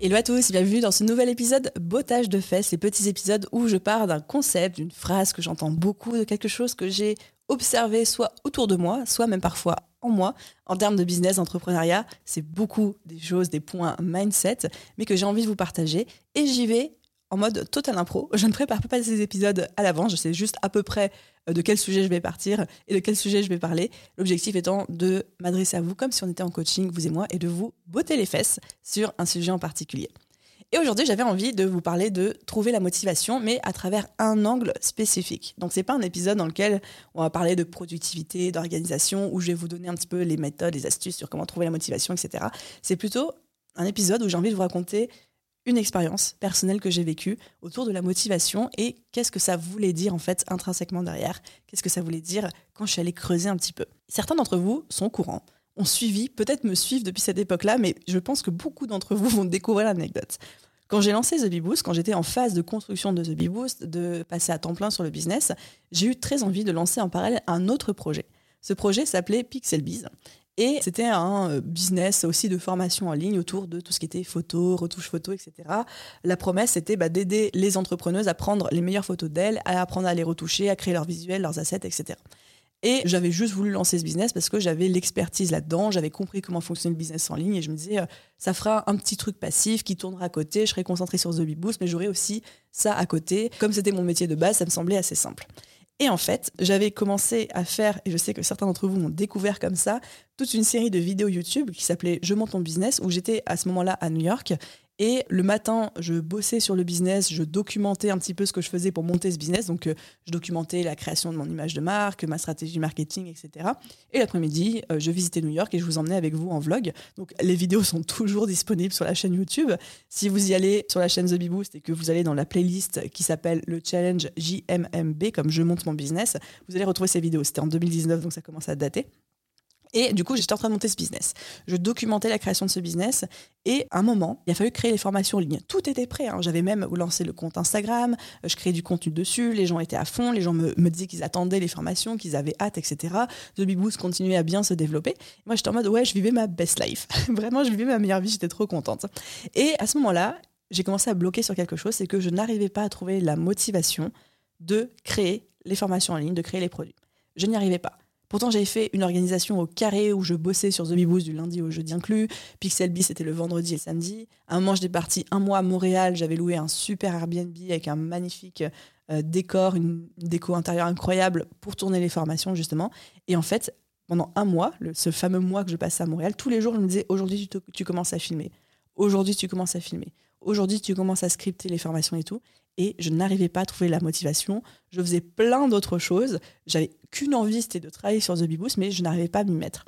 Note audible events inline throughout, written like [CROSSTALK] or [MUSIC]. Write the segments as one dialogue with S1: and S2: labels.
S1: Hello à tous, bienvenue dans ce nouvel épisode Bottage de fesses, les petits épisodes où je pars d'un concept, d'une phrase que j'entends beaucoup, de quelque chose que j'ai observé soit autour de moi, soit même parfois en moi. En termes de business, d'entrepreneuriat, c'est beaucoup des choses, des points mindset, mais que j'ai envie de vous partager. Et j'y vais mode total impro. Je ne prépare pas ces épisodes à l'avance, je sais juste à peu près euh, de quel sujet je vais partir et de quel sujet je vais parler. L'objectif étant de m'adresser à vous comme si on était en coaching, vous et moi, et de vous botter les fesses sur un sujet en particulier. Et aujourd'hui, j'avais envie de vous parler de trouver la motivation, mais à travers un angle spécifique. Donc, c'est pas un épisode dans lequel on va parler de productivité, d'organisation, où je vais vous donner un petit peu les méthodes, les astuces sur comment trouver la motivation, etc. C'est plutôt un épisode où j'ai envie de vous raconter une expérience personnelle que j'ai vécue autour de la motivation et qu'est-ce que ça voulait dire en fait intrinsèquement derrière, qu'est-ce que ça voulait dire quand je suis allée creuser un petit peu. Certains d'entre vous sont au courant, ont suivi, peut-être me suivent depuis cette époque-là, mais je pense que beaucoup d'entre vous [LAUGHS] vont découvrir l'anecdote. Quand j'ai lancé The Bee Boost, quand j'étais en phase de construction de The Bee Boost, de passer à temps plein sur le business, j'ai eu très envie de lancer en parallèle un autre projet. Ce projet s'appelait Pixelbiz et c'était un euh, business aussi de formation en ligne autour de tout ce qui était photo, retouche photo, etc. La promesse, c'était bah, d'aider les entrepreneuses à prendre les meilleures photos d'elles, à apprendre à les retoucher, à créer leurs visuels, leurs assets, etc. Et j'avais juste voulu lancer ce business parce que j'avais l'expertise là-dedans, j'avais compris comment fonctionne le business en ligne et je me disais, euh, ça fera un petit truc passif qui tournera à côté, je serai concentrée sur The Bee Boost, mais j'aurai aussi ça à côté. Comme c'était mon métier de base, ça me semblait assez simple. Et en fait, j'avais commencé à faire, et je sais que certains d'entre vous m'ont découvert comme ça, toute une série de vidéos YouTube qui s'appelait Je monte mon business, où j'étais à ce moment-là à New York et le matin, je bossais sur le business, je documentais un petit peu ce que je faisais pour monter ce business. Donc, euh, je documentais la création de mon image de marque, ma stratégie marketing, etc. Et l'après-midi, euh, je visitais New York et je vous emmenais avec vous en vlog. Donc, les vidéos sont toujours disponibles sur la chaîne YouTube. Si vous y allez sur la chaîne The Bee Boost et que vous allez dans la playlist qui s'appelle le challenge JMMB, comme je monte mon business, vous allez retrouver ces vidéos. C'était en 2019, donc ça commence à dater. Et du coup, j'étais en train de monter ce business. Je documentais la création de ce business. Et à un moment, il a fallu créer les formations en ligne. Tout était prêt. Hein. J'avais même lancé le compte Instagram. Euh, je créais du contenu dessus. Les gens étaient à fond. Les gens me, disaient qu'ils attendaient les formations, qu'ils avaient hâte, etc. The Big Boost continuait à bien se développer. Moi, j'étais en mode, ouais, je vivais ma best life. [LAUGHS] Vraiment, je vivais ma meilleure vie. J'étais trop contente. Et à ce moment-là, j'ai commencé à bloquer sur quelque chose. C'est que je n'arrivais pas à trouver la motivation de créer les formations en ligne, de créer les produits. Je n'y arrivais pas. Pourtant, j'avais fait une organisation au carré où je bossais sur The du lundi au jeudi inclus. Pixelbee, c'était le vendredi et samedi. À un moment, j'étais partie un mois à Montréal. J'avais loué un super Airbnb avec un magnifique euh, décor, une déco intérieure incroyable pour tourner les formations, justement. Et en fait, pendant un mois, ce fameux mois que je passais à Montréal, tous les jours, je me disais aujourd'hui, tu commences à filmer. Aujourd'hui, tu commences à filmer. Aujourd'hui, tu commences à scripter les formations et tout et je n'arrivais pas à trouver la motivation. Je faisais plein d'autres choses. J'avais qu'une envie, c'était de travailler sur The Bee Boost, mais je n'arrivais pas à m'y mettre.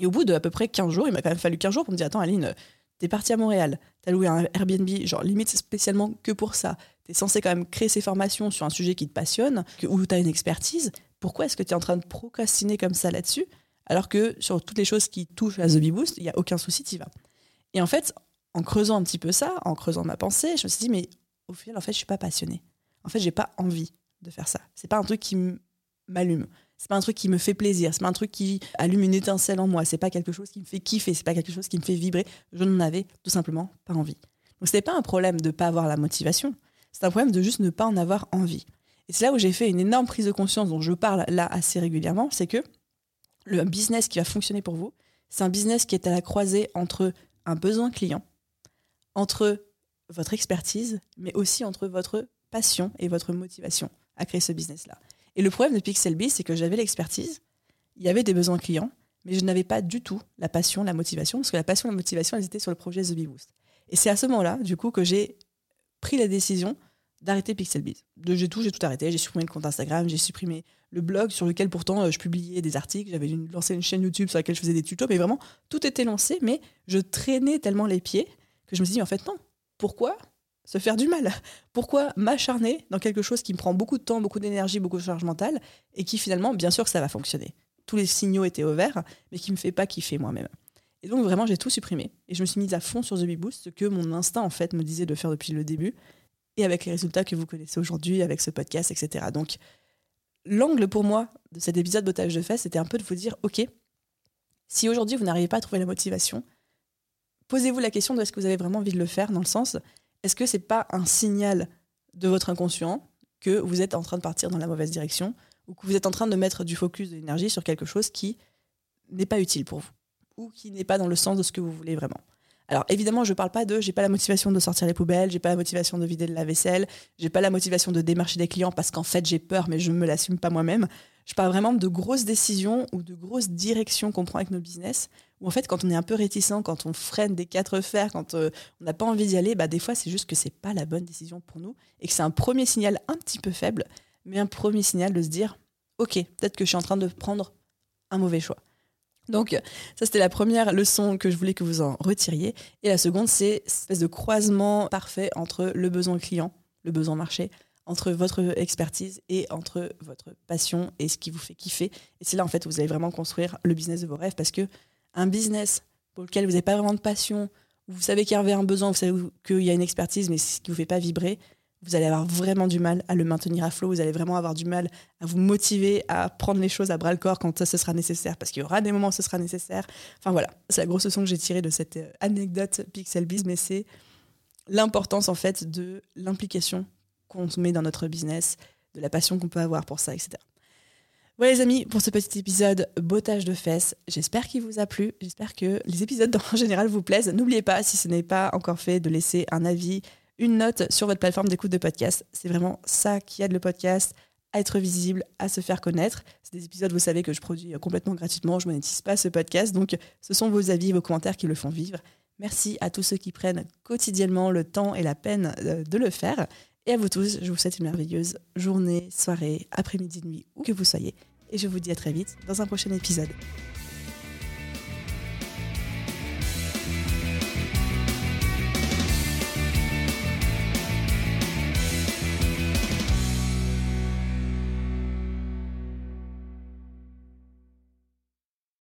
S1: Et au bout de à peu près 15 jours, il m'a quand même fallu 15 jours pour me dire Attends, Aline, t'es partie à Montréal, t'as loué un Airbnb, genre limite spécialement que pour ça. T'es censé quand même créer ces formations sur un sujet qui te passionne, où t'as une expertise. Pourquoi est-ce que t'es en train de procrastiner comme ça là-dessus Alors que sur toutes les choses qui touchent à The Bee Boost, il n'y a aucun souci, t'y vas? Et en fait, en creusant un petit peu ça, en creusant ma pensée, je me suis dit Mais au final, en fait, je suis pas passionnée. En fait, j'ai pas envie de faire ça. C'est pas un truc qui m'allume. C'est pas un truc qui me fait plaisir. C'est pas un truc qui allume une étincelle en moi. C'est pas quelque chose qui me fait kiffer. C'est pas quelque chose qui me fait vibrer. Je n'en avais tout simplement pas envie. Donc, c'était pas un problème de pas avoir la motivation. C'est un problème de juste ne pas en avoir envie. Et c'est là où j'ai fait une énorme prise de conscience dont je parle là assez régulièrement. C'est que le business qui va fonctionner pour vous, c'est un business qui est à la croisée entre un besoin client, entre votre expertise, mais aussi entre votre passion et votre motivation à créer ce business-là. Et le problème de Pixelbee, c'est que j'avais l'expertise, il y avait des besoins clients, mais je n'avais pas du tout la passion, la motivation, parce que la passion et la motivation, elles étaient sur le projet The Bee. Et c'est à ce moment-là, du coup, que j'ai pris la décision d'arrêter Pixelbee. De j'ai tout, j'ai tout arrêté. J'ai supprimé le compte Instagram, j'ai supprimé le blog sur lequel pourtant euh, je publiais des articles. J'avais lancé une chaîne YouTube sur laquelle je faisais des tutos, mais vraiment tout était lancé. Mais je traînais tellement les pieds que je me suis dit, en fait, non. Pourquoi se faire du mal? Pourquoi m'acharner dans quelque chose qui me prend beaucoup de temps, beaucoup d'énergie, beaucoup de charge mentale, et qui finalement, bien sûr que ça va fonctionner? Tous les signaux étaient au vert, mais qui me fait pas kiffer moi-même. Et donc vraiment, j'ai tout supprimé. Et je me suis mise à fond sur The Bee Boost, ce que mon instinct, en fait, me disait de faire depuis le début, et avec les résultats que vous connaissez aujourd'hui, avec ce podcast, etc. Donc, l'angle pour moi de cet épisode Bottage de fesses, c'était un peu de vous dire, OK, si aujourd'hui vous n'arrivez pas à trouver la motivation, posez-vous la question de est-ce que vous avez vraiment envie de le faire, dans le sens, est-ce que c'est pas un signal de votre inconscient que vous êtes en train de partir dans la mauvaise direction, ou que vous êtes en train de mettre du focus de l'énergie sur quelque chose qui n'est pas utile pour vous, ou qui n'est pas dans le sens de ce que vous voulez vraiment. Alors évidemment, je ne parle pas de j'ai pas la motivation de sortir les poubelles, j'ai pas la motivation de vider la vaisselle, j'ai pas la motivation de démarcher des clients parce qu'en fait j'ai peur mais je ne me l'assume pas moi-même. Je parle vraiment de grosses décisions ou de grosses directions qu'on prend avec nos business où en fait quand on est un peu réticent, quand on freine des quatre fers, quand euh, on n'a pas envie d'y aller, bah des fois c'est juste que c'est pas la bonne décision pour nous et que c'est un premier signal un petit peu faible, mais un premier signal de se dire OK, peut-être que je suis en train de prendre un mauvais choix. Donc, ça, c'était la première leçon que je voulais que vous en retiriez. Et la seconde, c'est cette espèce de croisement parfait entre le besoin client, le besoin marché, entre votre expertise et entre votre passion et ce qui vous fait kiffer. Et c'est là, en fait, où vous allez vraiment construire le business de vos rêves parce que un business pour lequel vous n'avez pas vraiment de passion, où vous savez qu'il y avait un besoin, vous savez qu'il y a une expertise, mais ce qui ne vous fait pas vibrer, vous allez avoir vraiment du mal à le maintenir à flot, vous allez vraiment avoir du mal à vous motiver à prendre les choses à bras le corps quand ça, ce sera nécessaire, parce qu'il y aura des moments où ce sera nécessaire. Enfin voilà, c'est la grosse leçon que j'ai tirée de cette euh, anecdote Pixel Biz, mais c'est l'importance en fait de l'implication qu'on met dans notre business, de la passion qu'on peut avoir pour ça, etc. Voilà les amis, pour ce petit épisode bottage de fesses, j'espère qu'il vous a plu, j'espère que les épisodes [LAUGHS] en général vous plaisent. N'oubliez pas, si ce n'est pas encore fait, de laisser un avis, une note sur votre plateforme d'écoute de podcast. C'est vraiment ça qui aide le podcast à être visible, à se faire connaître. C'est des épisodes, vous savez, que je produis complètement gratuitement. Je ne monétise pas ce podcast. Donc, ce sont vos avis, vos commentaires qui le font vivre. Merci à tous ceux qui prennent quotidiennement le temps et la peine euh, de le faire. Et à vous tous, je vous souhaite une merveilleuse journée, soirée, après-midi, nuit, où que vous soyez. Et je vous dis à très vite dans un prochain épisode.